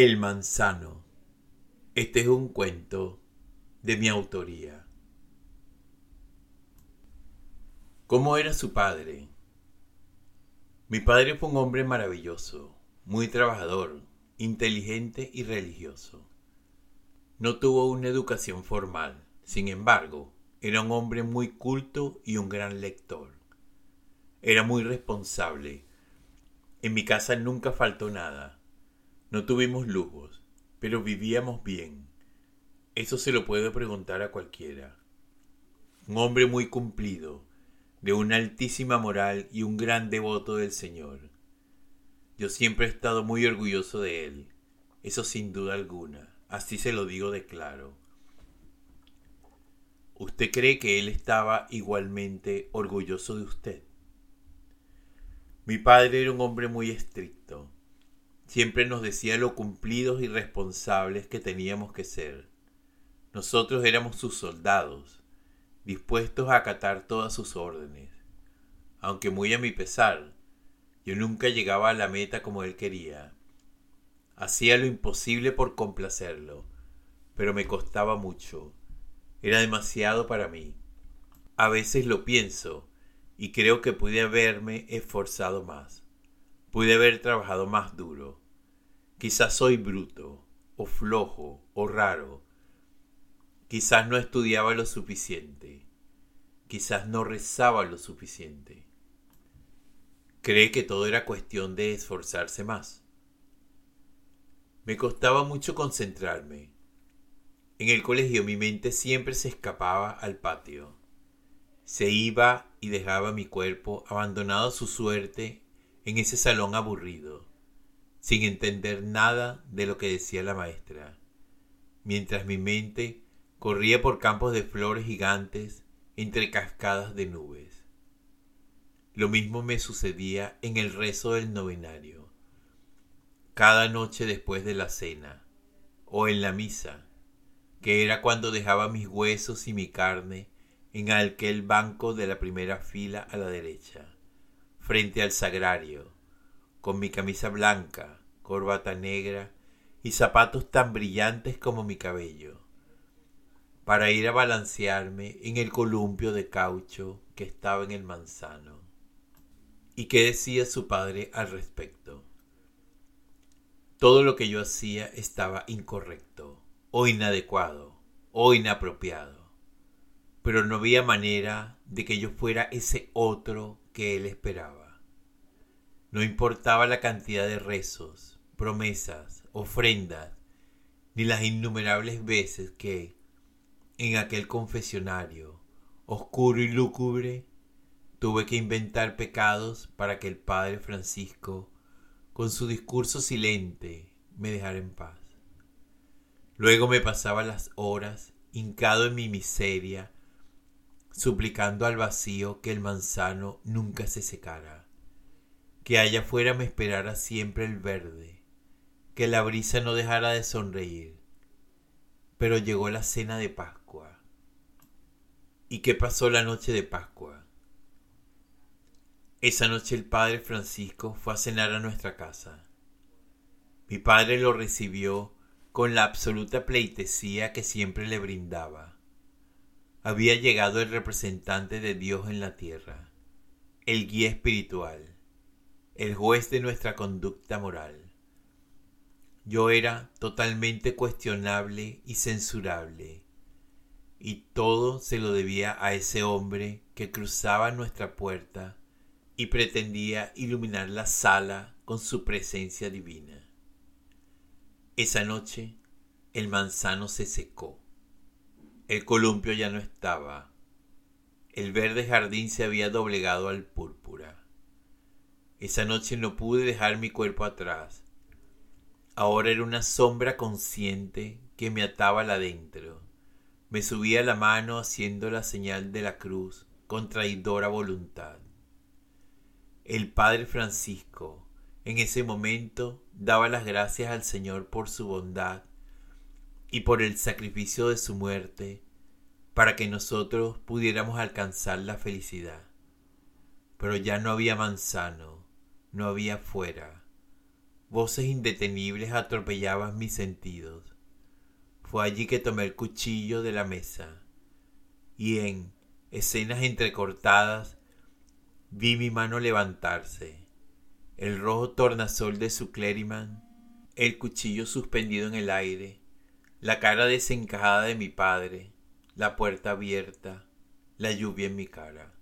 El manzano. Este es un cuento de mi autoría. ¿Cómo era su padre? Mi padre fue un hombre maravilloso, muy trabajador, inteligente y religioso. No tuvo una educación formal, sin embargo, era un hombre muy culto y un gran lector. Era muy responsable. En mi casa nunca faltó nada no tuvimos lujos, pero vivíamos bien. Eso se lo puedo preguntar a cualquiera. Un hombre muy cumplido, de una altísima moral y un gran devoto del Señor. Yo siempre he estado muy orgulloso de él, eso sin duda alguna, así se lo digo de claro. ¿Usted cree que él estaba igualmente orgulloso de usted? Mi padre era un hombre muy estricto Siempre nos decía lo cumplidos y responsables que teníamos que ser. Nosotros éramos sus soldados, dispuestos a acatar todas sus órdenes. Aunque muy a mi pesar, yo nunca llegaba a la meta como él quería. Hacía lo imposible por complacerlo, pero me costaba mucho. Era demasiado para mí. A veces lo pienso y creo que pude haberme esforzado más. Pude haber trabajado más duro. Quizás soy bruto, o flojo, o raro. Quizás no estudiaba lo suficiente. Quizás no rezaba lo suficiente. Cree que todo era cuestión de esforzarse más. Me costaba mucho concentrarme. En el colegio mi mente siempre se escapaba al patio. Se iba y dejaba mi cuerpo abandonado a su suerte en ese salón aburrido, sin entender nada de lo que decía la maestra, mientras mi mente corría por campos de flores gigantes entre cascadas de nubes. Lo mismo me sucedía en el rezo del novenario, cada noche después de la cena, o en la misa, que era cuando dejaba mis huesos y mi carne en aquel banco de la primera fila a la derecha frente al sagrario, con mi camisa blanca, corbata negra y zapatos tan brillantes como mi cabello, para ir a balancearme en el columpio de caucho que estaba en el manzano. ¿Y qué decía su padre al respecto? Todo lo que yo hacía estaba incorrecto, o inadecuado, o inapropiado, pero no había manera de que yo fuera ese otro que él esperaba. No importaba la cantidad de rezos, promesas, ofrendas, ni las innumerables veces que, en aquel confesionario, oscuro y lúgubre, tuve que inventar pecados para que el Padre Francisco, con su discurso silente, me dejara en paz. Luego me pasaba las horas hincado en mi miseria, suplicando al vacío que el manzano nunca se secara, que allá afuera me esperara siempre el verde, que la brisa no dejara de sonreír. Pero llegó la cena de Pascua. ¿Y qué pasó la noche de Pascua? Esa noche el padre Francisco fue a cenar a nuestra casa. Mi padre lo recibió con la absoluta pleitesía que siempre le brindaba había llegado el representante de Dios en la tierra, el guía espiritual, el juez de nuestra conducta moral. Yo era totalmente cuestionable y censurable, y todo se lo debía a ese hombre que cruzaba nuestra puerta y pretendía iluminar la sala con su presencia divina. Esa noche el manzano se secó el columpio ya no estaba. El verde jardín se había doblegado al púrpura. Esa noche no pude dejar mi cuerpo atrás. Ahora era una sombra consciente que me ataba la adentro. Me subía la mano haciendo la señal de la cruz con traidora voluntad. El Padre Francisco en ese momento daba las gracias al Señor por su bondad y por el sacrificio de su muerte para que nosotros pudiéramos alcanzar la felicidad. Pero ya no había manzano, no había fuera, Voces indetenibles atropellaban mis sentidos. Fue allí que tomé el cuchillo de la mesa y en escenas entrecortadas vi mi mano levantarse, el rojo tornasol de su clériman, el cuchillo suspendido en el aire, la cara desencajada de mi padre, la puerta abierta, la lluvia en mi cara.